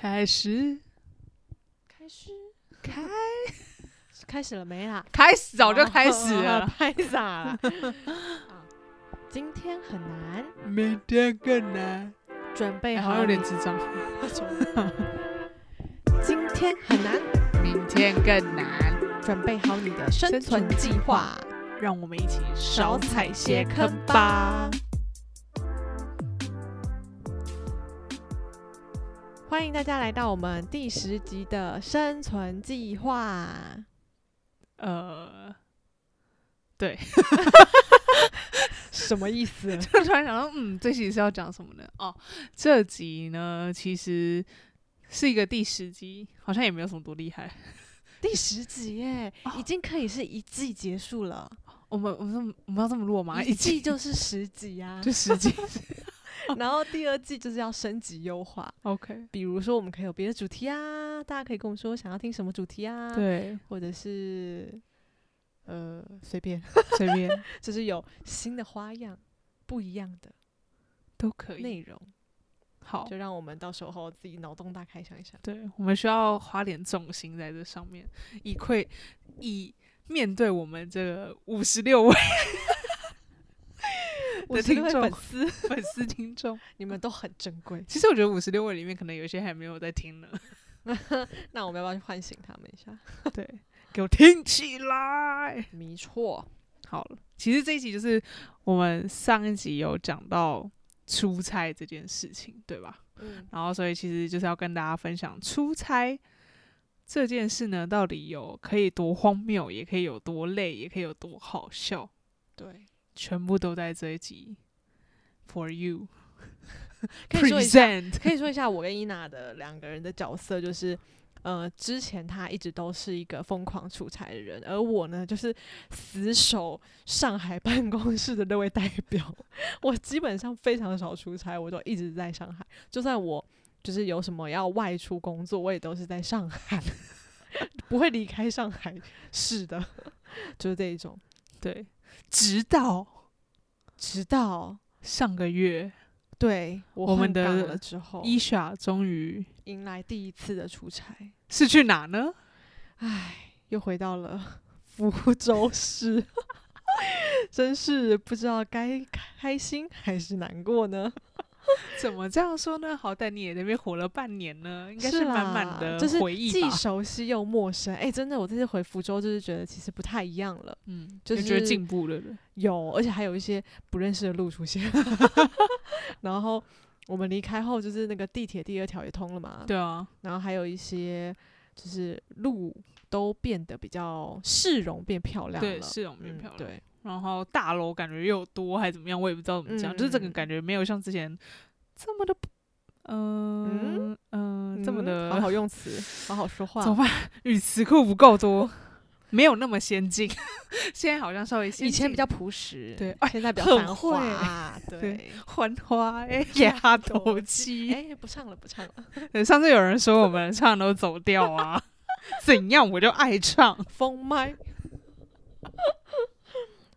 开始，开始，开。开始了没啦？开始，早就开始了，拍傻了？啊今天很难，明天更难。哎，准备好有点你智障。今天很难，明天更难，准备好你的生生存存计计划。划，让我们一起少少踩踩些坑吧欢迎大家来到我们第十集的生存计划。呃，对，什么意思？就突然想到，嗯，这集是要讲什么呢？哦，这集呢其实是一个第十集，好像也没有什么多厉害。第十集耶，哦已经可以是一季结束了。我们我们我们要这么弱吗？一季就是十集啊，就十集 然后第二季就是要升级优化。，OK，比如说，我们可以有别的主题啊，大家可以跟我们说想要听什么主题啊，，对，或者是呃随便，随便。就是有新的花样、不一样的都可以。内容，好，就让我们到时候自己脑洞大开想一想。对，我们需要花点重心在这上面，以愧以面对我们这个五十六位我是位听众粉丝，粉丝听众。你们都很珍贵。其实我觉得五十六位里面，可能有一些还没有在听呢。那我们要不要去唤醒他们一下？对，给我听起来。没错，好了，其实这一集就是我们上一集有讲到出差这件事情，对吧？嗯，然后所以其实就是要跟大家分享出差这件事呢，到底有可以多荒谬，也可以有多累，也可以有多好笑，对，全部都在这一集 for you 可以说一下。可以说一下我跟伊娜的两个人的角色，就是呃，之前他一直都是一个疯狂出差的人，而我呢，就是死守上海办公室的那位代表。我基本上非常少出差，我都一直在上海，就算我就是有什么要外出工作，我也都是在上海，不会离开上海市的，就是这一种。对，直到直到上个月，对我我们的了之后，伊莎终于迎来第一次的出差。是去哪呢？唉，又回到了福州市，真是不知道该开心还是难过呢。怎么这样说呢？好歹你也在那边活了半年呢，应该是满满啦的就是既回忆吧。熟悉又陌生。哎、真的，我这次回福州就是觉得其实不太一样了。嗯，就是觉得进步了的。有，而且还有一些不认识的路出现。然后我们离开后，就是那个地铁第二条也通了嘛。对啊，然后还有一些就是路都变得比较市容变漂亮了。对，市容变嗯漂亮。对，然后大楼感觉又多还怎么样，我也不知道怎么讲，就是这个嗯感觉没有像之前这么的，嗯嗯，这么嗯的，好好用词，好好说话。怎么办？语词库不够多，没有那么先进。现在好像稍微先进以前比较朴实，对哎现在比较繁华，对对。欢花哎，丫头鸡。哎，不唱了，不唱了，对上次有人说我们唱都走调啊，怎样我就爱唱。封麦。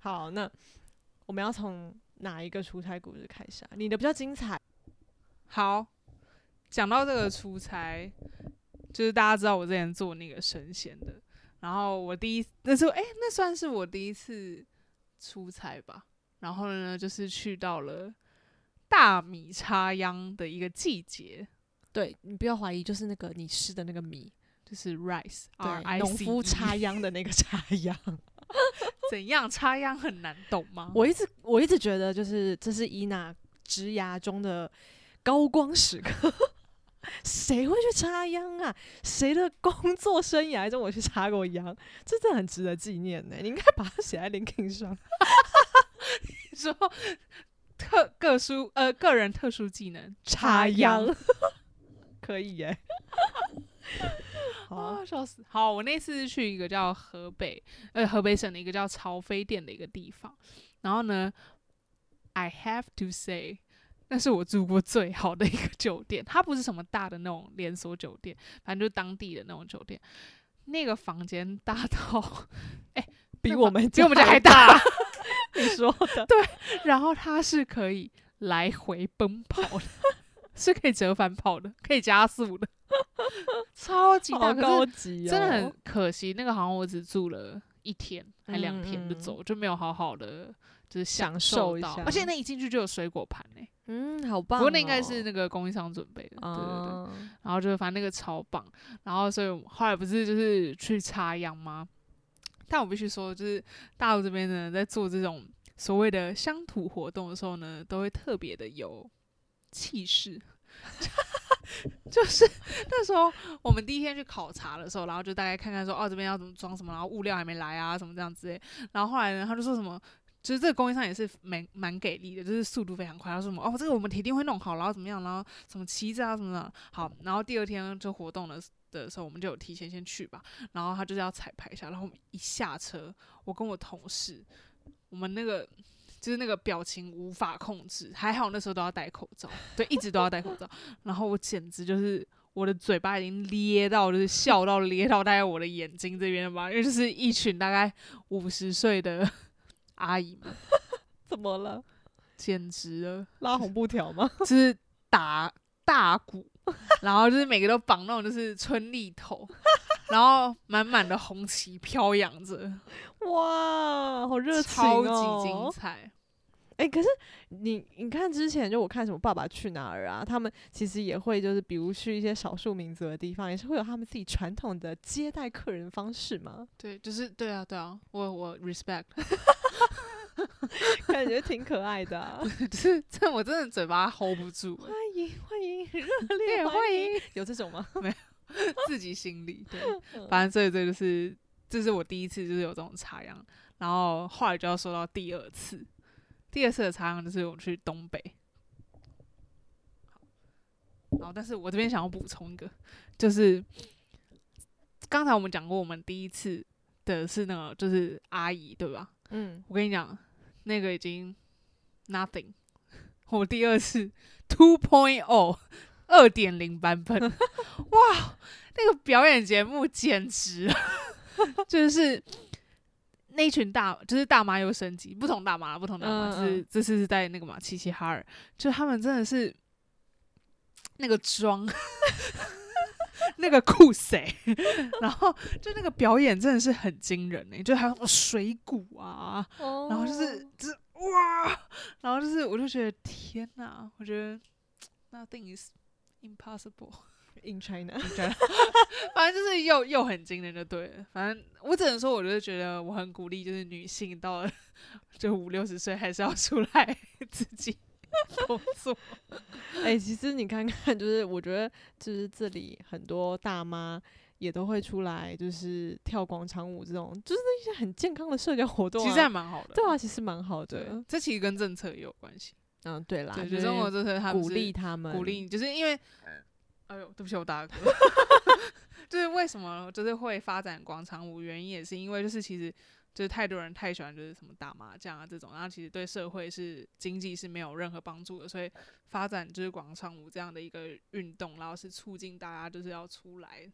好，那我们要从哪一个出差故事开始啊？你的比较精彩，好，讲到这个出差，就是大家知道我之前做那个神仙的，然后我第一那时候，哎、那算是我第一次出差吧。然后呢，就是去到了大米插秧的一个季节，对你不要怀疑，就是那个你吃的那个米，就是 rice 对农夫 E 插秧的那个插秧。怎样插秧很难懂吗？我一直我一直觉得，就是这是伊娜职涯中的高光时刻。谁会去插秧啊？谁的工作生涯中我去插过秧？这真的很值得纪念呢。你应该把它写在 LinkedIn 上。你说特个殊呃个人特殊技能插秧秧，可以耶。好 啊，啊，笑死！好，我那次是去一个叫河北，呃，河北省的一个叫潮飞店的一个地方。然后呢，I have to say，那是我住过最好的一个酒店。它不是什么大的那种连锁酒店，反正就是当地的那种酒店。那个房间大到比那房我们比我们家还大。你说的，然后它是可以来回奔跑的，是可以折返跑的，可以加速的。超级高级哦，真的很可惜，那个好像我只住了一天还两天就走，就没有好好的就是享受到，受一下而且那一进去就有水果盘呢、嗯，好棒哦。不过那应该是那个供应商准备的，对对对。啊，然后就反正那个超棒，然后所以后来不是就是去插秧吗？但我必须说，就是大陆这边呢，在做这种所谓的乡土活动的时候呢，都会特别的有气势。就是那时候我们第一天去考察的时候，然后就大概看看说，哦这边要怎么装什么，然后物料还没来啊，什么这样之类。然后后来呢，他就说什么，就是这个供应商也是蛮蛮给力的，就是速度非常快。他说什么，哦这个我们铁定会弄好，然后怎么样，然后什么旗子啊什么的。好，然后第二天就活动的的时候，我们就有提前先去吧。然后他就是要彩排一下，然后一下车，我跟我同事，我们那个就是那个表情无法控制，还好那时候都要戴口罩，对，一直都要戴口罩。然后我简直就是我的嘴巴已经咧到，就是笑到咧到大概我的眼睛这边了吧，因为就是一群大概五十岁的阿姨们，怎么了？简直了。拉红布条吗？就是打大鼓，然后就是每个都绑那种就是春丽头，然后满满的红旗飘扬着，哇，好热情超哦！级精彩。哎、可是你你看之前就我看什么《爸爸去哪儿》啊，他们其实也会就是比如去一些少数民族的地方，也是会有他们自己传统的接待客人方式嘛，对，就是对啊，对啊，我我 respect，感觉挺可爱的、啊。就是这我真的嘴巴 hold 不住，欢迎欢迎，热烈欢迎，有这种吗？自己心里对，嗯反正这这就是这是我第一次就是有这种插秧，然后后来就要说到第二次，第二次的插秧就是我去东北。好，但是我这边想要补充一个，就是刚才我们讲过，我们第一次的是那个就是阿姨，对吧？嗯，我跟你讲，那个已经 nothing。我第二次 two point o 二点零版本，哇，那个表演节目简直，就是那一群大，就是大妈又升级，不同大妈，不同大妈，嗯就是嗯这次是在那个嘛齐齐哈尔，就他们真的是那个妆。那个酷谁，然后就那个表演真的是很惊人呢、就还有什么水鼓啊，哦然后就是就是哇，然后就是我就觉得天哪，我觉得 nothing is impossible，in China，反正就是又又很惊人就对了。反正我只能说，我就是觉得我很鼓励，就是女性到了就五六十岁还是要出来自己 工作。哎、其实你看看，就是我觉得，就是这里很多大妈也都会出来，就是跳广场舞这种，就是一些很健康的社交活动、啊。其实还蛮好的，对啊，其实蛮好的。，这其实跟政策也有关系。嗯，对啦，对，就就是中国政策他们鼓励他们，鼓励，就是因为，哎。呦，对不起，我打嗝。就是为什么就是会发展广场舞，原因也是因为就是其实就是太多人太喜欢就是什么打麻将啊这种，然后其实对社会是经济是没有任何帮助的，所以发展就是广场舞这样的一个运动，然后是促进大家就是要出来。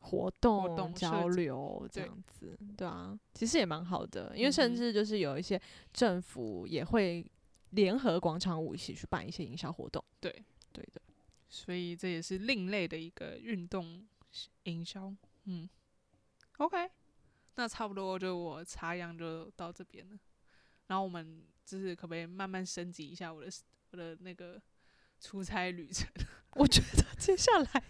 活动、活动交流这样子，对啊，其实也蛮好的，因为甚至就是有一些政府也会联合广场舞一起去办一些营销活动。对，对的，所以这也是另类的一个运动营销。嗯，OK，那差不多就我插秧就到这边了。然后我们就是可不可以慢慢升级一下我的我的那个出差旅程？我觉得接下来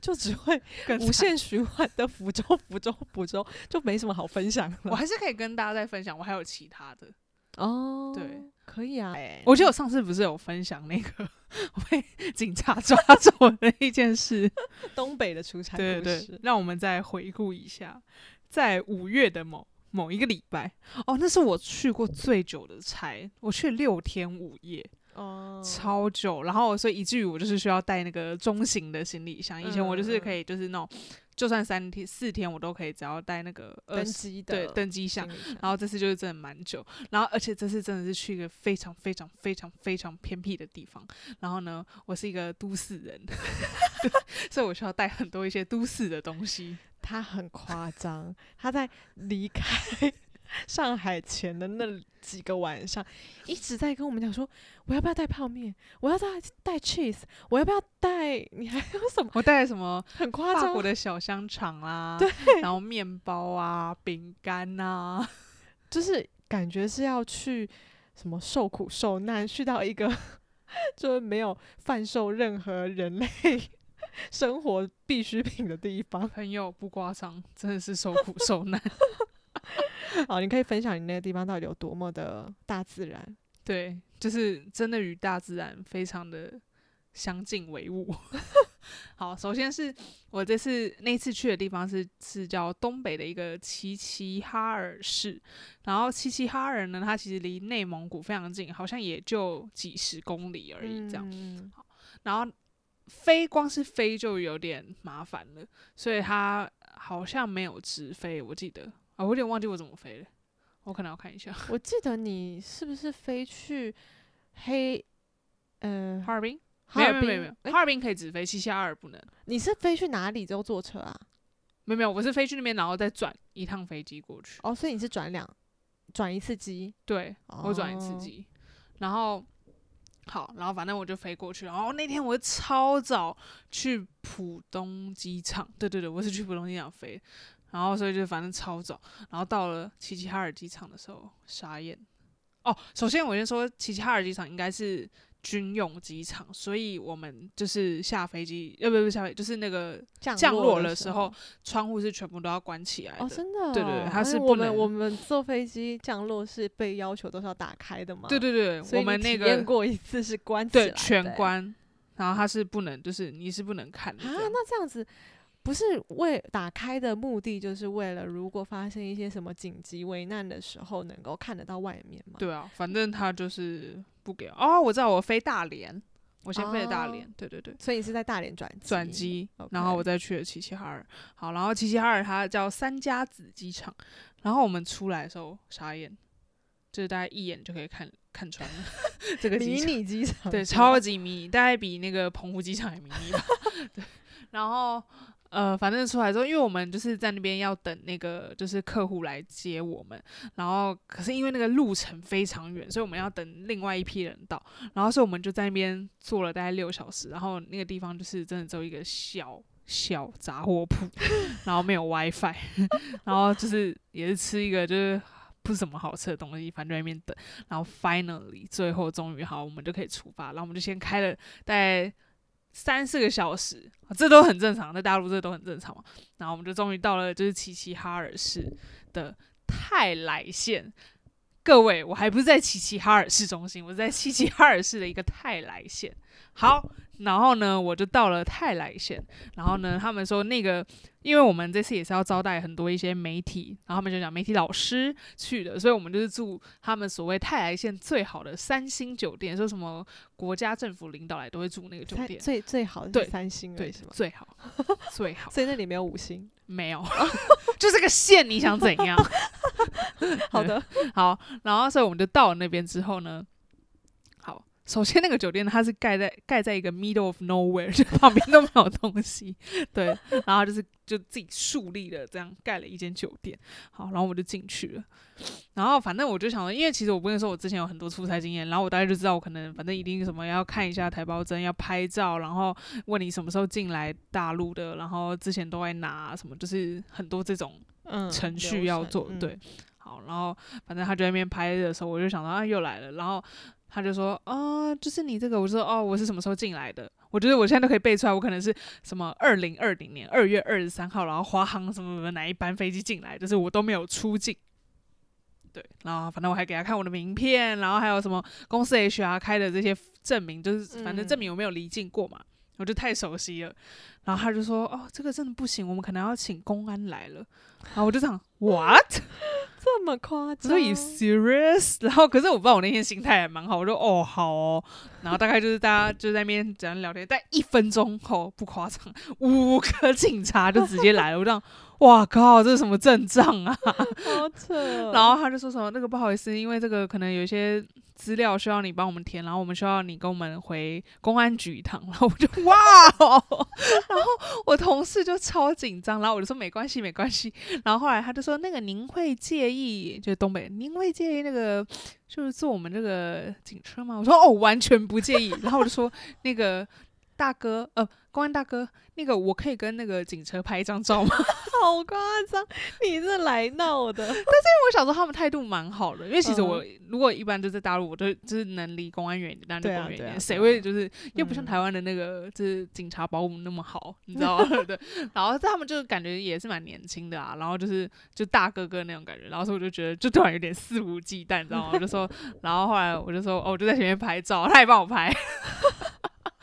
就只会无限 循环的福州、福州、福州，就没什么好分享了。我还是可以跟大家再分享，我还有其他的。哦，对，可以啊。哎我记得我上次不是有分享那个 我被警察抓走的一件事？东北的出差对对故事，让我们再回顾一下，在五月的某某一个礼拜，哦，那是我去过最久的差，我去六天五夜，哦，超久。然后所以以至于我就是需要带那个中型的行李箱，以前我就是可以就是那种，就算三天四天我都可以，只要带那个二登机的对登机箱然后这次就是真的蛮久，然后而且这次真的是去一个非常非常非常非常偏僻的地方。然后呢，我是一个都市人 所以我需要带很多一些都市的东西。他很夸张，他在离开 上海前的那几个晚上，一直在跟我们讲说，我要不要带泡面？我要带带 cheese？我要不要带？你还有什么？我带什么很夸张法国，的小香肠啦，对，然后面包啊、饼干呐，就是感觉是要去什么受苦受难，去到一个就是没有贩售任何人类生活必需品的地方。朋友不夸张，真的是受苦受难。好，你可以分享你那个地方到底有多么的大自然。对，就是真的与大自然非常的相敬为伍。好，首先是我这次那次去的地方是是叫东北的一个齐齐哈尔市，然后齐齐哈尔呢，它其实离内蒙古非常近，好像也就几十公里而已这样。嗯然后飞光是飞就有点麻烦了，所以它好像没有直飞，我记得啊，我有点忘记我怎么飞了，我可能要看一下。我记得你是不是飞去黑呃哈尔滨哈尔滨？没有没有没有哈尔滨可以直飞，齐齐哈尔不能。你是飞去哪里之后坐车啊？没有没有，我是飞去那边，然后再转一趟飞机过去。哦，所以你是转两转一次机？对，我转一次哦机，然后好，然后反正我就飞过去。然后那天我超早去浦东机场，对对对，我是去浦东机场飞。然后所以就反正超早，然后到了齐齐哈尔机场的时候，傻眼。哦，首先我先说，齐齐哈尔机场应该是军用机场，所以我们就是下飞机，呃，不不下飞，就是那个降降落的的时候，窗户是全部都要关起来的。哦，真的、哦，对对对它哎是不能我们我们坐飞机降落是被要求都是要打开的嘛？对对对，我们那体验个过一次是关起来对全关，然后它是不能，就是你是不能看的啊。，那这样子。不是为打开的目的，就是为了如果发生一些什么紧急危难的时候，能够看得到外面吗？对啊，反正他就是不给。哦，我知道，我飞大连，我先飞的大哦连，对对对，所以你是在大连转转机，然后我再去了齐齐哈尔。好，然后齐齐哈尔它叫三家子机场，然后我们出来的时候傻眼，就是大家一眼就可以看看穿了 这个机迷场。你机场对，超级迷你，大概比那个澎湖机场还迷你吧。对，然后呃，反正出来之后，因为我们就是在那边要等那个就是客户来接我们，然后可是因为那个路程非常远，所以我们要等另外一批人到，然后所以我们就在那边坐了大概六小时，然后那个地方就是真的只有一个小。小杂货铺，然后没有 WiFi，然后就是也是吃一个就是不怎么好吃的东西，反正在那边等。然后 finally 最后终于好，我们就可以出发。然后我们就先开了大概三四个小时，这都很正常，在大陆这都很正常嘛。然后我们就终于到了就是齐齐哈尔市的泰来县。各位，我还不是在齐齐哈尔市中心，我是在齐齐哈尔市的一个泰来县。好，然后呢，我就到了泰来县，然后呢，他们说那个，因为我们这次也是要招待很多一些媒体，然后他们就讲媒体老师去的，所以我们就是住他们所谓泰来县最好的三星酒店，说什么国家政府领导来都会住那个酒店，最最好的三星对已，是吗？最好最好所以那里没有五星。没有，就这个县，你想怎样？好的，好，然后所以我们就到了那边之后呢，好，首先那个酒店它是盖在盖在一个 middle of nowhere，就旁边都没有东西，对，然后就是就自己树立了这样盖了一间酒店，好，然后我就进去了，然后反正我就想说，因为其实我不跟你说我之前有很多出差经验，然后我大概就知道我可能反正一定什么要看一下台胞证，要拍照，然后问你什么时候进来大陆的，然后之前都在拿什么，就是很多这种嗯，程序要做，嗯。对，好，然后反正他就在那边拍的时候，我就想到啊又来了，然后他就说啊，就是你这个，我说哦，我是什么时候进来的？我觉得我现在都可以背出来，我可能是什么二零二零年二月二十三号，然后华航什么什么哪一班飞机进来，就是我都没有出境。对，然后反正我还给他看我的名片，然后还有什么公司 HR 开的这些证明，就是反正证嗯明我没有离境过嘛，我就太熟悉了。然后他就说：“哦，这个真的不行，我们可能要请公安来了。”然后我就想：“What？这么夸张？所以 serious？” 然后可是我不知道我那天心态还蛮好，我说：“哦，好哦。”然后大概就是大家就在那边这样聊天，但一分钟后不夸张，五个警察就直接来了。我这样，哇靠，这是什么阵仗啊？好扯哦。然后他就说什么那个不好意思，因为这个可能有一些资料需要你帮我们填，然后我们需要你跟我们回公安局一趟。然后我就 哇哦，然后我同事就超紧张，然后我就说没关系没关系，然后后来他就说那个您会介意，就是东北，您会介意那个就是坐我们这个警车吗？我说哦，完全不介意，然后我就说那个大哥，呃，公安大哥，那个我可以跟那个警车拍一张照吗？好夸张，你是来闹的。但是因为我想说他们态度蛮好的，因为其实嗯我、如果一般就在大陆，我都就是能离公安远一点，那就公安远一点，对啊啊谁会就是又不像嗯台湾的那个就是警察保姆那么好，你知道吗？对，然后他们就感觉也是蛮年轻的啊，然后就是就大哥哥那种感觉，然后所以我就觉得就突然有点肆无忌惮，你知道吗？我就说，然后后来我就说，哦，我就在前面拍照，他也帮我拍。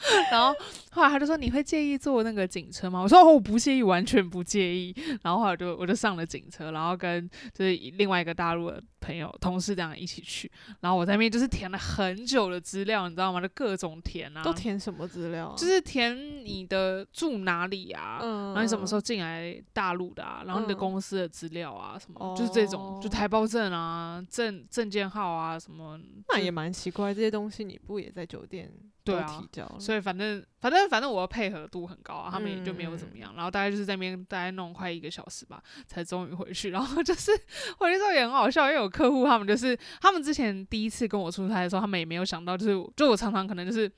然后后来他就说：“你会介意坐那个警车吗？”我说：“哦，我不介意，完全不介意。”然后后来我就我就上了警车，然后跟就是另外一个大陆的朋友同事这样一起去。然后我在那边就是填了很久的资料，你知道吗？就各种填啊，都填什么资料啊？就是填你的住哪里啊，嗯，然后你什么时候进来大陆的啊，然后你的嗯公司的资料啊，什么、就是这种，就哦台胞证啊、证证件号啊什么，那也蛮奇怪，这些东西你不也在酒店都对啊提交了？所以反正反正反正我的配合度很高啊，他们也就没有怎么嗯样。然后大概就是在那边大概弄快一个小时吧，才终于回去。然后就是回去之后也很好笑，因为有客户他们就是他们之前第一次跟我出差的时候，他们也没有想到，就是就我常常可能就是。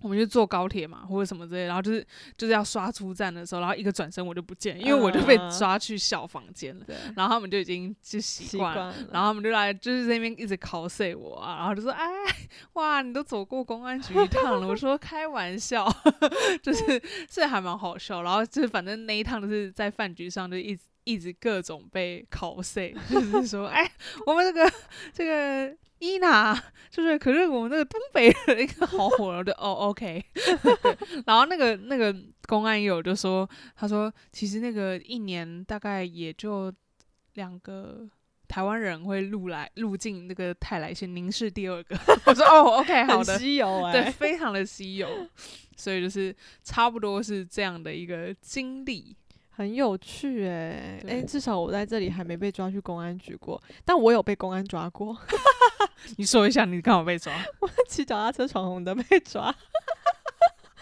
我们就坐高铁嘛，或者什么之类，然后就是就是要刷出站的时候，然后一个转身我就不见，因为我就被嗯抓去小房间了，对，然后他们就已经就习习惯了。然后他们就来，就是在那边一直 cos 我啊，然后就说：“哎，哇，你都走过公安局一趟了。”我说：“开玩笑，就是这还蛮好笑。”然后就是反正那一趟就是在饭局上就一直一直各种被 cos，就是说：“哎，我们这个这个伊娜，就是可是我们那个东北的一个好火了，就哦 OK。对 然后那个那个公安友就说：“他说其实那个一年大概也就两个。”台湾人会入来入境那个泰来县，您是第二个。我说哦，OK，好很的，稀有哎、对，非常的稀有，所以就是差不多是这样的一个经历。很有趣哎、对。哎、至少我在这里还没被抓去公安局过，但我有被公安抓过，你说一下，你刚好被抓，我骑脚踏车闯红灯被抓。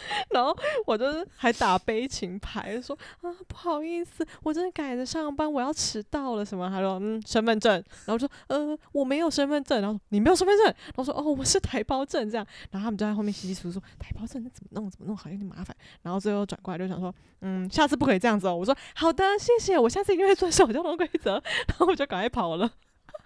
然后我就是还打悲情牌，说啊不好意思，我真的赶着上班，我要迟到了什么？他说嗯身份证，然后说呃我没有身份证，然后你没有身份证，然后说哦我是台胞证。这样，然后他们就在后面稀稀疏疏说台胞证那怎么弄怎么弄，好像有点麻烦，然后最后转过来就想说嗯下次不可以这样子哦，我说好的谢谢，我下次一定会遵守交通规则，然后我就赶快跑了，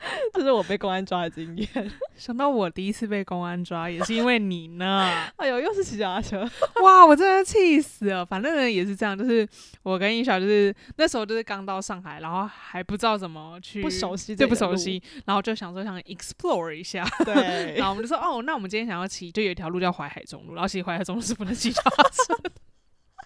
这是我被公安抓的经验，想到我第一次被公安抓，也是因为你呢。哎呦又是骑脚踏车，哇，我真的气死了。反正呢也是这样，就是我跟一小就是那时候就是刚到上海，然后还不知道怎么去不熟悉对不熟悉，然后就想说想 explore 一下，对然后我们就说哦，那我们今天想要骑，就有一条路叫淮海中路，然后其实淮海中路是不能骑脚踏车的。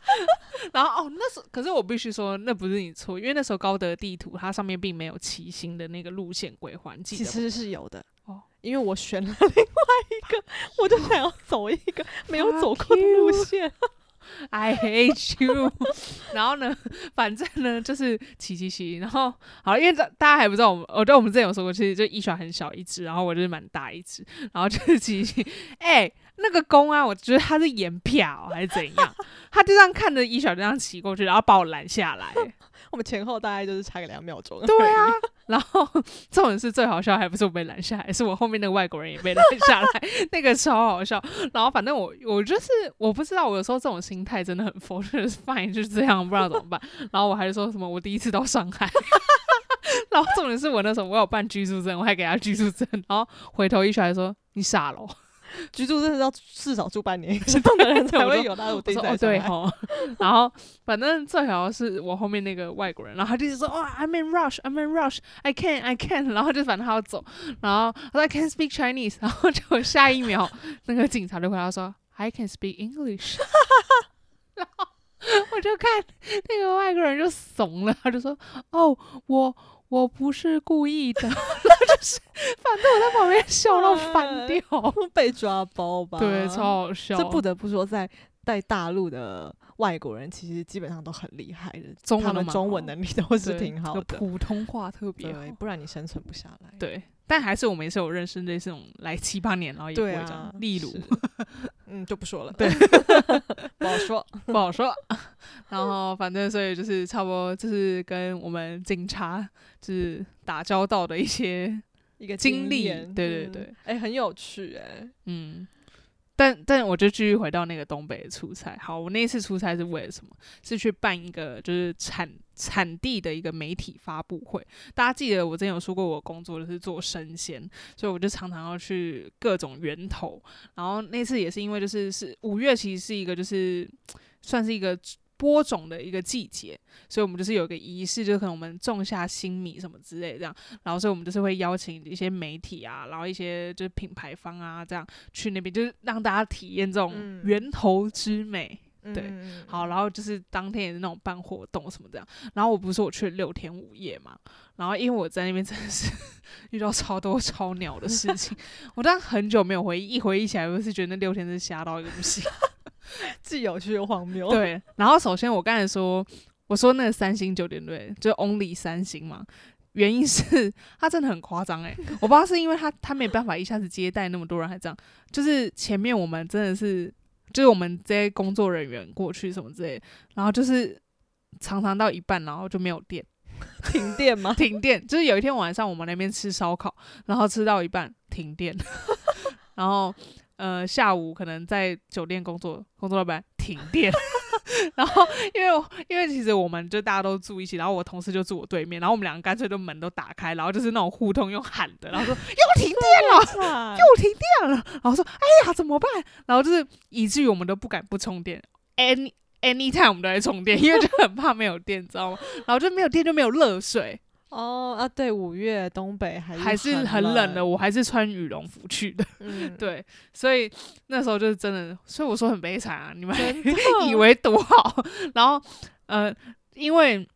然后哦，那时候可是我必须说，那不是你错，因为那时候高德地图它上面并没有骑行的那个路线规划？其实是有的哦因为我选了另外一个，我就想要走一个没有 走过的路线。I hate you。然后呢，反正呢就是骑骑骑，然后好，因为大大家还不知道我们，我对我们之前有说过，其实就一小很小一只，然后我就是蛮大一只，然后就是骑骑，哎、那个公安，我觉得他是眼瞟还是怎样，他就这样看着一小这样骑过去，然后把我拦下来。我们前后大概就是差个两秒钟。对啊，然后这种是最好笑，还不是我被拦下来，是我后面那个外国人也被拦下来，那个超好笑。然后反正我我就是我不知道，我有时候这种心态真的很佛，就是 fine 就是这样，不知道怎么办。然后我还说什么我第一次到上海。然后重点是我那时候我有办居住证，我还给他居住证，然后回头一出来说你傻了哦，居住真的要至少住半年以上的人才会有大陆我定在说哦对上海吼，然后反正最好是我后面那个外国人，然后他就说哦、I'm in rush, I'm in rush, I can, I can，然后就反正他要走，然后他说 I can't speak Chinese，然后就下一秒那个警察就回答说 I can speak English，然后我就看那个外国人就怂了，他就说哦我。我不是故意的，就是，反正我在旁边笑到翻掉，被抓包吧？对，超好笑。这不得不说，在在大陆的外国人其实基本上都很厉害的，他们中文能力都是挺好的。普通话特别不然你生存不下来。对，但还是我们也是有认识类似那种来七八年，然后也不会对这样啊，，例如 嗯，就不说了，对，不好说。不好说。然后反正所以就是差不多，就是跟我们警察就是打交道的一些一个经历对对对哎、很有趣哎、嗯。但但我就继续回到那个东北的出差。好，我那一次出差是为了什么？是去办一个就是产产地的一个媒体发布会。大家记得我之前有说过，我工作的是做生鲜，所以我就常常要去各种源头。然后那次也是因为就是是五月，其实是一个就是算是一个播种的一个季节，所以我们就是有个仪式，就可能我们种下新米什么之类的这样。然后所以我们就是会邀请一些媒体啊，然后一些就是品牌方啊，这样去那边，就是让大家体验这种嗯源头之美。对嗯好，然后就是当天也是那种办活动什么这样。然后我不是说我去了六天五夜嘛，然后因为我在那边真的是 遇到超多超鸟的事情，我当时很久没有回忆，一回忆起来，我是觉得那六天是瞎到一个不行。既有趣又荒谬。，对，然后首先我刚才说，我说那个三星酒店对，就 only 三星嘛。原因是他真的很夸张诶，我不知道是因为他他没办法一下子接待那么多人，还这样，就是前面我们真的是，就是我们这些工作人员过去什么之类的，然后就是常常到一半，然后就没有电，停电吗？停电。就是有一天晚上我们那边吃烧烤，然后吃到一半停电，然后呃下午可能在酒店工作，工作到一半停电。然后，因为因为其实我们就大家都住一起，然后我同事就住我对面，然后我们两个干脆就门都打开，然后就是那种互通用喊的，然后说 又停电了，又停电了，然后说哎呀怎么办？然后就是以至于我们都不敢不充电，any anytime 我们都在充电，因为就很怕没有电，你知道吗？然后就没有电就没有热水，哦啊，对，五月东北还还是很很冷的，我还是穿羽绒服去的，嗯，对，所以那时候就是真的，所以我说很悲惨啊，你们 以为多好，然后呃，因为。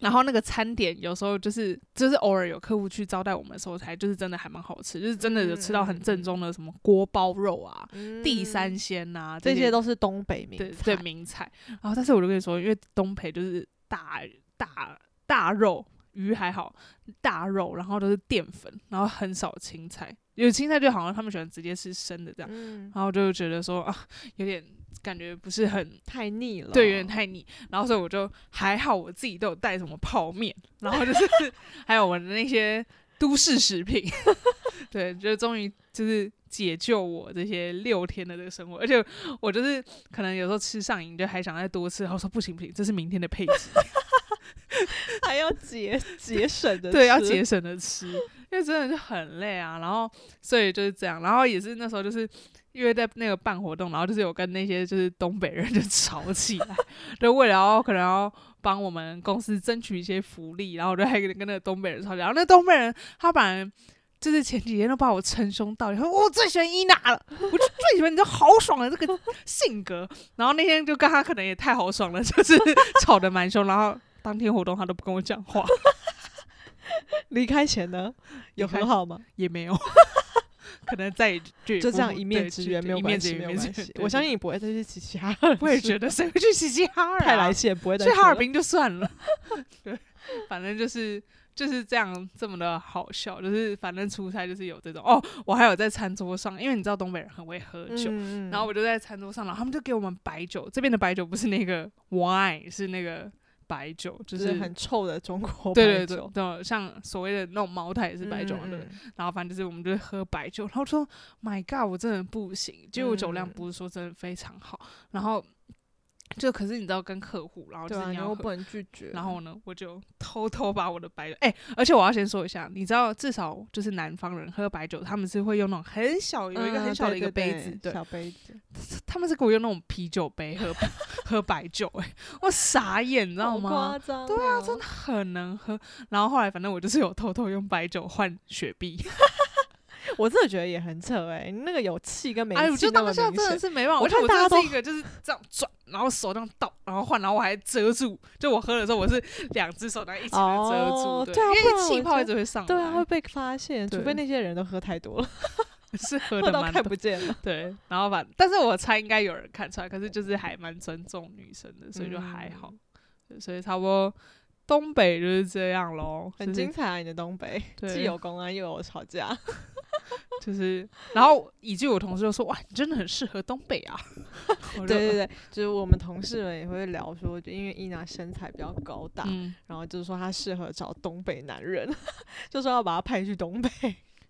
然后那个餐点有时候就是就是偶尔有客户去招待我们的时候，才就是真的还蛮好吃，就是真的有吃到很正宗的什么锅包肉啊、地三嗯鲜呐、这些些都是东北名对菜对名菜。然后但是我就跟你说，因为东北就是大大大肉，鱼还好，大肉，然后都是淀粉，然后很少青菜，有青菜就好像他们喜欢直接吃生的这样，嗯，然后我就觉得说啊，有点感觉不是很。太腻了，对，有点太腻，然后所以我就还好，我自己都有带什么泡面，然后就是 还有我的那些都市食品，对，就终于就是解救我这些六天的这个生活，而且我就是可能有时候吃上瘾，就还想再多吃，然后说不行不行，这是明天的配置，还要节节省的，对，要节。省的吃，因为真的是很累啊。然后所以就是这样，然后也是那时候就是因为在那个办活动，然后就是有跟那些就是东北人 就吵起来，就为了要可能要帮我们公司争取一些福利，然后我就还跟跟那个东北人吵架。然后那东北人他本来。就是前几天都把我称兄道弟，说我最喜欢伊娜了，我就最喜欢你这豪爽的这个性格。然后那天就跟他可能也太豪爽了，就是 吵得蛮凶。然后当天活动他都不跟我讲话，离开前呢，有很好吗？也没有，可能再也就就这样一面之缘，没有一面之关系，没有缘一面之缘关系。我相信你不会再去齐齐哈尔，我也觉得谁会去齐齐哈尔、啊？泰来县不会再去哈尔滨就算了，对，反正就是就是这样这么的好笑，就是反正出差就是有这种哦，我还有在餐桌上，因为你知道东北人很会喝酒。嗯然后我就在餐桌上，然后他们就给我们白酒，这边的白酒不是那个 wine，是那个白酒，就就是是很臭的中国对对对，对，像所谓的那种茅台也是白酒嘛，对？嗯然后反正就是我们就是喝白酒，然后说 My God，我真的不行，结果酒量嗯。不是说真的非常好，然后就可是你知道跟客户，然后就对啊，是你要喝你又不能拒绝。然后呢，我就偷偷把我的白酒，哎、而且我要先说一下，你知道，至少就是南方人喝白酒，他们是会用那种很小，有一个很嗯小的一个杯子，对，小杯子，他们是给我用那种啤酒杯喝 喝白酒、哎，我傻眼，你知道吗？夸张，对啊，真的。很能喝。然后后来反正我就是有偷偷用白酒换雪碧，我真的觉得也很扯哎，你那个有气跟没哎，我气那么就当下。真的是没办法，我看大家都真的是一个就是这样转，然后手这样倒，然后换，然后我还遮住。就我喝的时候，我是两只手这样一起的遮住，哦对，对啊不因为气泡一直会上来，对啊，会被发现，除非那些人都喝太多了，是喝的蛮多不见了。对，然后把，但是我猜应该有人看出来，可是就是还蛮尊重女生的，所以就还好。嗯所以差不多东北就是这样咯，很精彩啊！你的东北既有公安又有吵架，就是，然后以及我同事就说：“哇，你真的很适合东北啊！” 对对对，就是我们同事们也会聊说，就因为伊娜身材比较高大，嗯，然后就是说她适合找东北男人，就说要把她派去东北。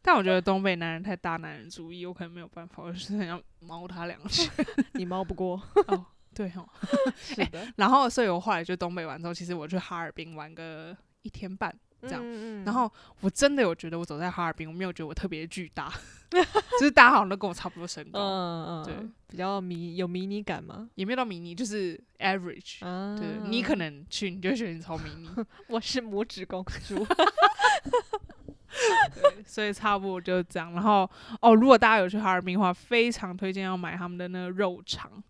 但我觉得东北男人太大男人主义，我可能没有办法，我就是很想猫他两拳。你猫不过，哦，对哦。是的，然后，所以我后来就东北完之后，其实我去哈尔滨玩个一天半，这样嗯然后我真的有觉得我走在哈尔滨，我没有觉得我特别巨大，就是大家好像都跟我差不多身高，嗯嗯，对，比较迷有迷你感吗？也没有到迷你，就是 average。啊，对你可能去，你就会觉得你超迷你，我是拇指公主，对，所以差不多就这样。然后哦，如果大家有去哈尔滨的话，非常推荐要买他们的那个肉肠，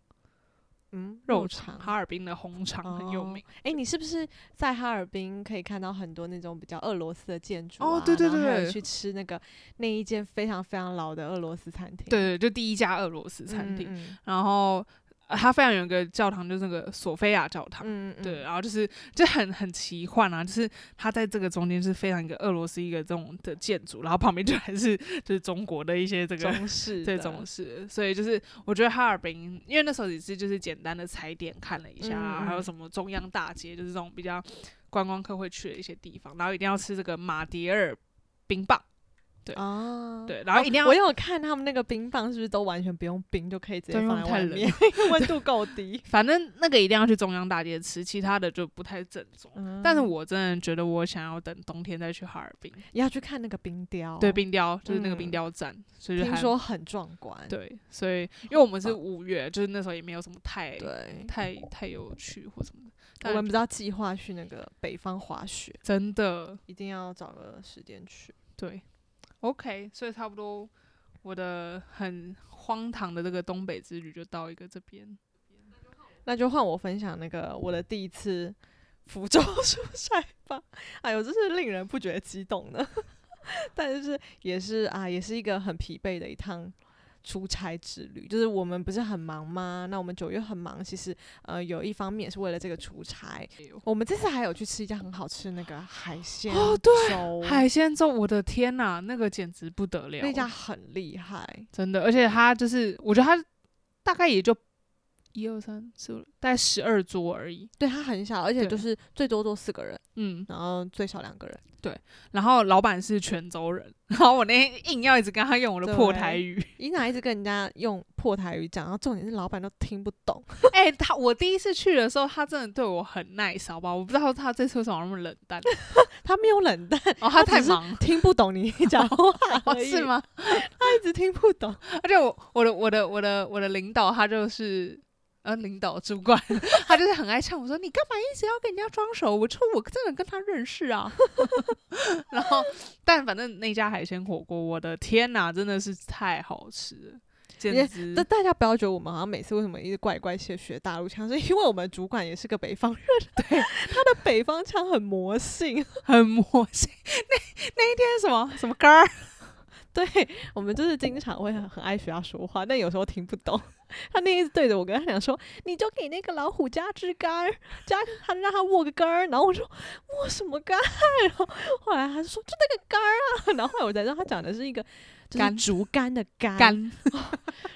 嗯，肉肠肠，哈尔滨的红肠很有哦名。哎、你是不是在哈尔滨可以看到很多那种比较俄罗斯的建筑、啊？哦对对然后还有对去吃那个那一间非常非常老的俄罗斯餐厅，对对，就第一家俄罗斯餐厅。嗯然后、呃它非常有一个教堂，就是那个索菲亚教堂。嗯嗯，对，然后就是就很很奇幻啊，就是它在这个中间是非常一个俄罗斯一个这种的建筑，然后旁边就还是就是中国的一些这个中式这的种事，所以就是我觉得哈尔滨，因为那时候也是就是简单的踩点看了一下啊，嗯嗯还有什么中央大街，就是这种比较观光客会去的一些地方，然后一定要吃这个马迭尔冰棒，对啊，对，然后一定要、我有看他们那个冰棒，是不是都完全不用冰就可以直接放在外面，温度够低。反正那个一定要去中央大街吃，其他的就不太正宗。但是嗯我真的觉得我想要等冬天再去哈尔滨，要去看那个冰雕，对，冰雕就是那个冰嗯雕站，所以就听说很壮观。对，所以因为我们是五月，就是那时候也没有什么太对，太太有趣或什么的，我们比较计划去那个北方滑雪，真的一定要找个时间去。对，OK，所以差不多我的很荒唐的这个东北之旅就到一个这边。那就换我分享那个我的第一次福州 出差吧。哎呦，真是令人不觉得激动呢。但是也是啊，也是一个很疲惫的一趟出差之旅。就是我们不是很忙吗？那我们九月很忙，其实呃有一方面是为了这个出差。我们这次还有去吃一家很好吃的那个海鲜哦对粥，海鲜粥，我的天呐，那个简直不得了，那家很厉害。真的，而且它就是，我觉得它大概也就一二三四五，大概十二桌而已。对，它很小，而且就是最多坐四个人，嗯，然后最少两个人。对然后老板是泉州人，然后我那天硬要一直跟他用我的破台语，你哪一直跟人家用破台语讲，然后重点是老板都听不懂。哎、他我第一次去的时候，他真的对我很 nice，好不好？我不知道他这次为什么那么冷淡，他没有冷淡，哦，他他太忙，听不懂你讲话哦是？吗？他一直听不懂。而且我我的我的我的我的领导他就是。呃，领导主管，他就是很爱呛我说：“你干嘛一直要跟人家装熟？”我说：“我真的跟他认识啊。”然后，但反正那家海鲜火锅，我的天哪，真的是太好吃了，简直但大家不要觉得我们好像每次为什么一直怪怪气地学大陆腔，是因为我们主管也是个北方人，对，他的北方腔很魔性。很魔性。那那一天什么什么歌儿，对我们就是经常会很很爱学他说话，但有时候听不懂。他那一直对着我跟他讲说：“你就给那个老虎加只杆儿，加他让他握个杆儿。”然后我说：“握什么杆？” 然后后来他就说：“就那个杆儿啊。”然后后来我才知道他讲的是一个竹竿的竿。干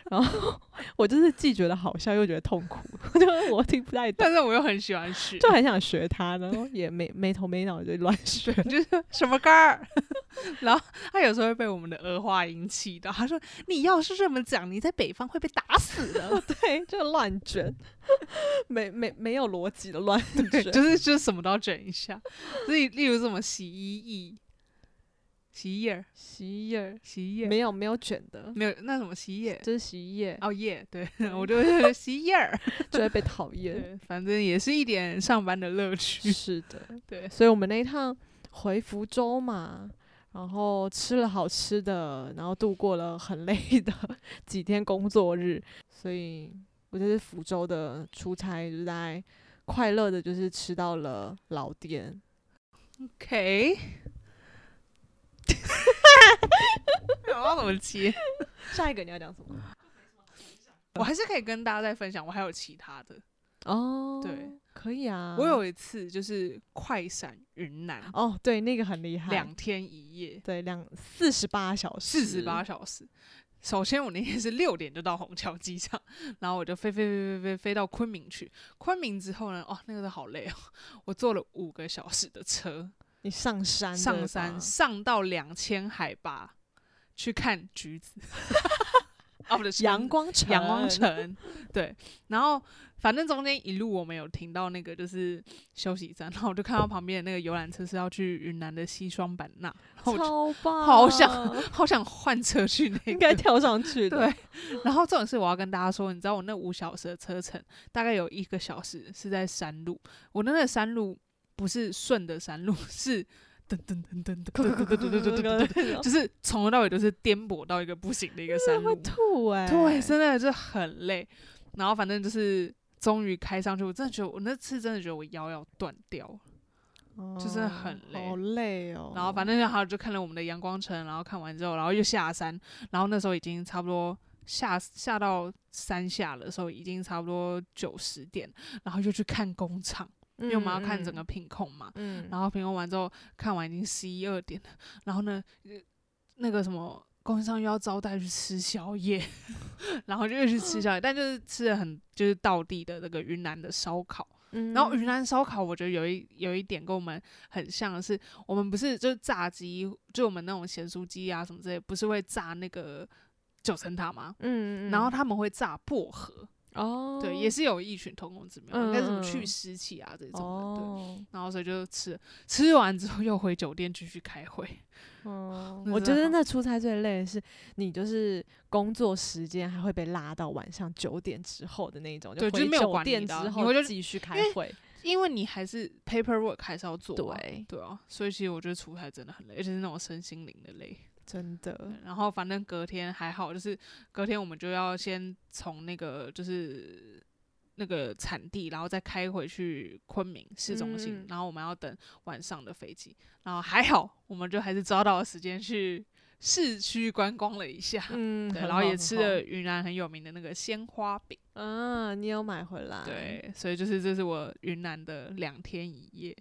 然后我就是既觉得好笑又觉得痛苦，就是我听不太懂，但是我又很喜欢学，就很想学他，然后也没没头没脑就乱学。就是什么干儿。然后他有时候会被我们的儿化音气到，他说：“你要是这么讲，你在北方会被打死的。对，就乱卷，没没没有逻辑的乱”，卷。就是就是什么都要卷一下。所以例如什么洗衣液、洗衣液、洗衣液洗衣液没有没有卷的，没有那什么洗衣液。这是洗衣液，哦耶，对 我就是洗衣液儿，就会被讨厌。对，反正也是一点上班的乐趣。是的，对，所以我们那一趟回福州嘛，然后吃了好吃的，然后度过了很累的几天工作日，所以我这次福州的出差就是在快乐的，就是吃到了老店。OK，我要怎么接。下一个你要讲什么？我还是可以跟大家再分享，我还有其他的。哦，对，可以啊。我有一次就是快闪云南，哦，对，那个很厉害，两天一夜，对两四十八小时，四十八小时。首先，我那天是六点就到虹桥机场，然后我就飞飞飞飞飞飞到昆明去。昆明之后呢，哦，那个都好累哦，我坐了五个小时的车，你上山上山上到两千海拔去看橘子。哦，不对阳光城，阳光城，对。然后反正中间一路我们有停到那个就是休息站，然后我就看到旁边的那个游览车是要去云南的西双版纳，超棒，好想好想换车去那个，应该跳上去。对。然后这种事我要跟大家说，你知道我那五小时的车程，大概有一个小时是在山路，我那个山路不是顺的山路，是。噔噔噔噔噔噔噔噔噔噔噔，就是从头到尾都是颠簸到一个不行的一个山路，会吐哎，对，真的就很累。然后反正就是终于开上去，我真的觉得我那次真的觉得我腰要断掉，就真的很累，好累哦。然后反正还有就看了我们的阳光城，然后看完之后，然后又下山，然后那时候已经差不多下下到山下的时候，已经差不多九十点，然后又去看工厂。因为我们要看整个品控嘛，然后品控完之后看完已经十一二点了，然后呢，那个什么供应商又要招待去吃宵夜，然后就又去吃宵夜，但就是吃的很就是道地的那个云南的烧烤，然后云南烧烤我觉得有一有一点跟我们很像的是，我们不是就是炸鸡，就我们那种咸酥鸡啊什么之类，不是会炸那个九层塔吗？嗯，然后他们会炸薄荷。哦，对，也是有异曲同工之妙，应该是什么去湿气啊这种的，对。然后所以就吃，吃完之后又回酒店继续开会。哦，我觉得那出差最累的是，你就是工作时间还会被拉到晚上九点之后的那种，就回酒店之后就继续开会，因为你还是 paperwork 还是要做，对对啊。所以其实我觉得出差真的很累，而且是那种身心灵的累。真的，然后反正隔天还好，就是隔天我们就要先从那个就是那个产地，然后再开回去昆明市中心，然后我们要等晚上的飞机，然后还好，我们就还是抓到了时间去市区观光了一下，嗯，对，然后也吃了云南很有名的那个鲜花饼，嗯，你有买回来？对，所以就是这是我云南的两天一夜。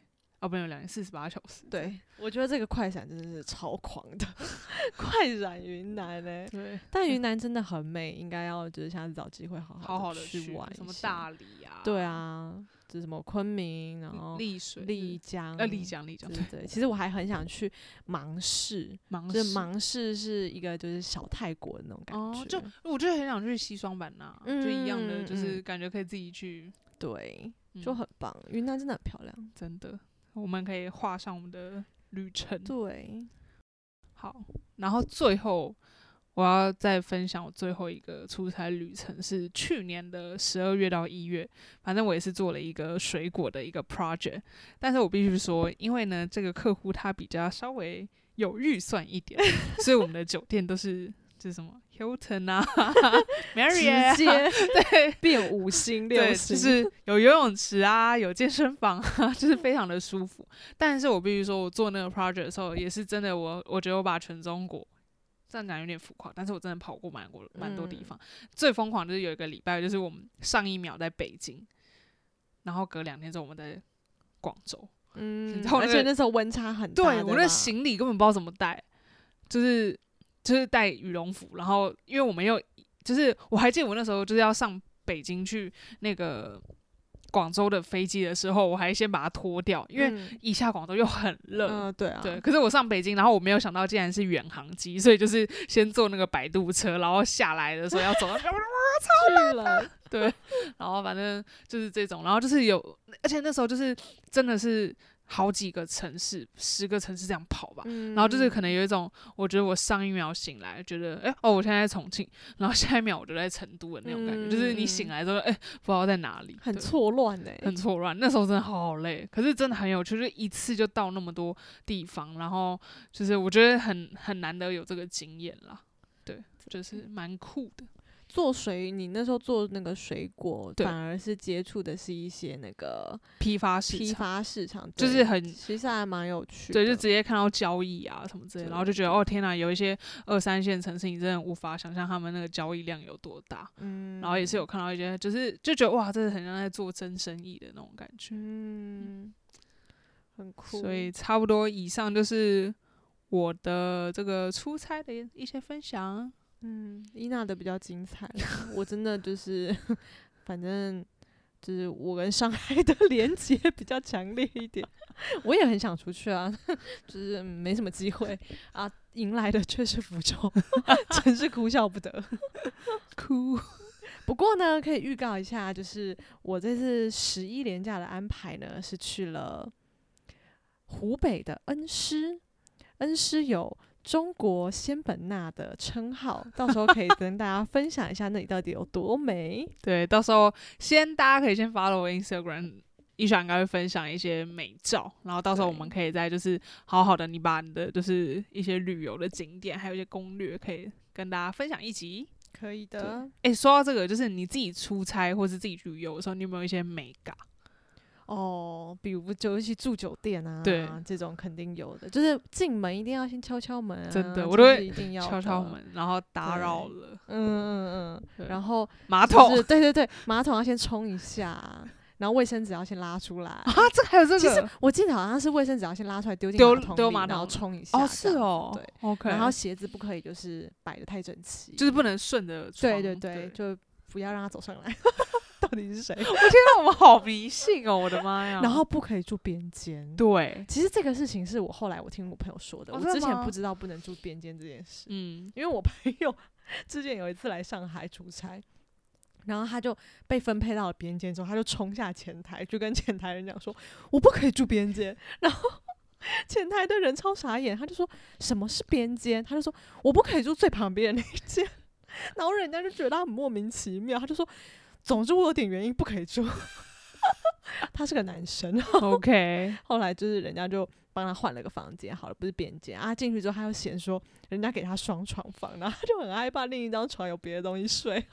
哦，不有两年四十八小时。对，我觉得这个快闪真的是超狂的，快闪云南呢。对，但云南真的很美，应该要就是下次找机会好好好的去玩。什么大理啊？对啊，就什么昆明，然后丽水、丽江，呃，丽江、丽江。对，其实我还很想去芒市，芒市，芒市是一个就是小泰国的那种感觉。哦，就我就很想去西双版纳，就一样的，就是感觉可以自己去。对，就很棒。云南真的很漂亮，真的。我们可以画上我们的旅程。对，好，然后最后我要再分享我最后一个出差旅程，是去年的十二月到一月。反正我也是做了一个水果的一个 project，但是我必须说，因为呢，这个客户他比较稍微有预算一点，所以我们的酒店都是。是什么 Hilton 啊，直接对 变五星六星，就是有游泳池啊，有健身房啊，就是非常的舒服。但是我必须说，我做那个 project 的时候，也是真的，我我觉得我把全中国这样讲有点浮夸，但是我真的跑过蛮多蛮多地方。最疯狂就是有一个礼拜，就是我们上一秒在北京，然后隔两天之后我们在广州，嗯，而且那时候温差很大，对我那行李根本不知道怎么带，就是。就是带羽绒服，然后因为我们又就是我还记得我那时候就是要上北京去那个广州的飞机的时候，我还先把它脱掉，因为一下广州又很热。嗯，对啊。对，可是我上北京，然后我没有想到竟然是远航机，所以就是先坐那个摆渡车，然后下来的时候要走到，哇，超冷。对，然后反正就是这种，然后就是有，而且那时候就是真的是。好几个城市，十个城市这样跑吧，然后就是可能有一种，我觉得我上一秒醒来，觉得哎哦，我现在在重庆，然后下一秒我就在成都的那种感觉，就是你醒来之后，哎，不知道在哪里，很错乱哎，很错乱。那时候真的好累，可是真的很有趣，就一次就到那么多地方，然后就是我觉得很很难得有这个经验啦，对，就是蛮酷的。做水，你那时候做那个水果，反而是接触的是一些那个批发市批场，发市场，就是很其实还蛮有趣的。对，就直接看到交易啊什么之类的，然后就觉得哦天哪，有一些二三线城市，你真的无法想象他们那个交易量有多大。嗯，然后也是有看到一些，就是就觉得哇，这很像在做真生意的那种感觉。嗯，很酷。所以差不多以上就是我的这个出差的一些分享。嗯，伊娜的比较精彩，我真的就是，反正就是我跟上海的 连接比较强烈一点，我也很想出去啊，就是嗯没什么机会啊，迎来的却是福州，真是哭笑不得。哭，不过呢，可以预告一下，就是我这次十一连假的安排呢，是去了湖北的恩施。恩施有中国仙本那的称号，到时候可以跟大家分享一下那里到底有多美。对，到时候先大家可以先 follow 我 Instagram。一爽应该会分享一些美照，然后到时候我们可以再就是好好的，你把你的就是一些旅游的景点，还有一些攻略，可以跟大家分享一集。可以的诶，说到这个，就是你自己出差或是自己旅游的时候，你有没有一些美感？哦，比如就去住酒店啊，对这种肯定有的，就是进门一定要先敲敲门、啊，真的我都会是一定 要。敲敲门，然后打扰了嗯嗯嗯，然后马桶就是对对对，马桶要先冲一下，然后卫生纸要先拉出来。啊，这还有这其实个我记得好像是卫生纸要先拉出来丢进丢马桶里然后丢马桶冲一下。哦，是哦，对，，OK，然后鞋子不可以就是摆的太整齐。就是不能顺着床，对对对，就不要让它走上来。到底是谁？我天哪，我们好迷信哦，我的妈呀！然后不可以住边间。对，其实这个事情是我后来我听我朋友说的，我之前不知道不能住边间这件事。嗯，因为我朋友之前有一次来上海出差，然后他就被分配到了边间之后，他就冲下前台，就跟前台人讲说：“我不可以住边间。”然后前台的人超傻眼，他就说：“什么是边间？”他就说：“我不可以住最旁边的那一间。”然后人家就觉得他很莫名其妙，他就说：“总之我有点原因不可以住。”他是个男生，OK，后来就是人家就帮他换了个房间，好了，不是边间啊。进去之后他又嫌说人家给他双床房，然后他就很害怕另一张床有别的东西睡，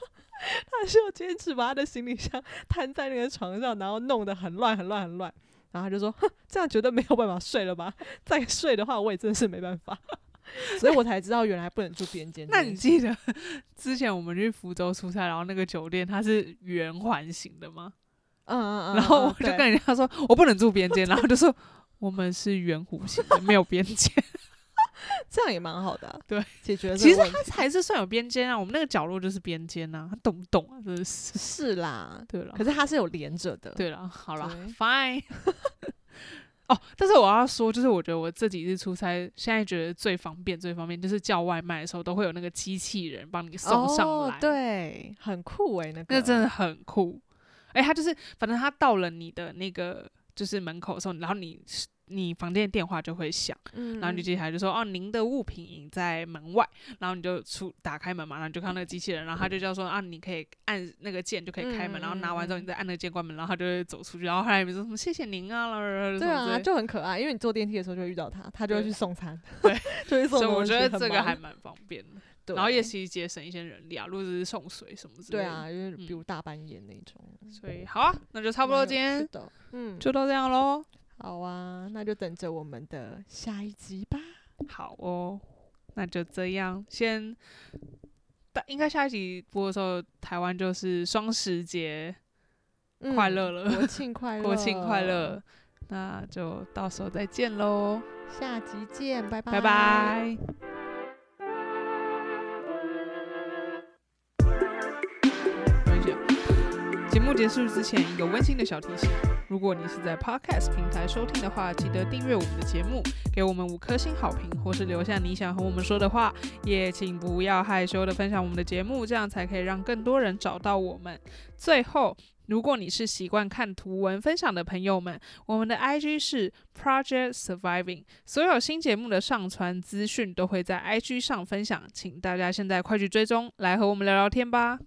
他就坚持把他的行李箱摊在那个床上，然后弄得很乱很乱很乱。然后他就说：“哼，这样绝对没有办法睡了吧？再睡的话，我也真的是没办法。”所以我才知道原来不能住边间那。你记得 之前我们去福州出差，然后那个酒店它是圆环形的吗？嗯嗯嗯，然后嗯我就跟人家说，我不能住边间，然后就说我们是圆弧形的，没有边间。这样也蛮好的啊、对，解决了其实它还是算有边间啊，我们那个角落就是边间啊，他懂不懂啊？真是。是啦，对了可，是它是有连着的。对了，好了，fine。哦，但是我要说，就是我觉得我这几次出差，现在觉得最方便、最方便就是叫外卖的时候，都会有那个机器人帮你送上来。哦，，对，很酷诶、那个那真的很酷。哎、他就是，反正他到了你的那个就是门口的时候，然后你你房间的电话就会响，嗯，然后你就接下来就说哦，您的物品已在门外，然后你就出打开门嘛，然后你就看到那个机器人，然后他就叫说啊，你可以按那个键就可以开门，嗯然后拿完之后嗯。你再按那个键关门，然后他就会走出去，然后后来说什么谢谢您啊，然后对啊，就很可爱，因为你坐电梯的时候就会遇到他，他就会去送餐，对，就会送所以我。觉得这个还蛮方便的，对。然后也其实节省一些人力啊，如果只是送水什么之类的，对啊，因为比嗯。如大半夜那种，所以好啊，那就差不多今天，嗯，就到这样喽。好啊，那就等着我们的下一集吧。好哦，那就这样，先，但应该下一集播的时候，台湾就是双十节，快乐了。嗯国庆快乐，国庆快乐，，那就到时候再见喽，下集见，拜拜，拜拜。目结束之前，一个温馨的小提醒：如果你是在 Podcast 平台收听的话，记得订阅我们的节目，给我们五颗星好评，或是留下你想和我们说的话。也请不要害羞的分享我们的节目，这样才可以让更多人找到我们。最后，如果你是习惯看图文分享的朋友们，我们的 IG 是 Project Surviving，所有新节目的上传资讯都会在 IG 上分享，请大家现在快去追踪，来和我们聊聊天吧。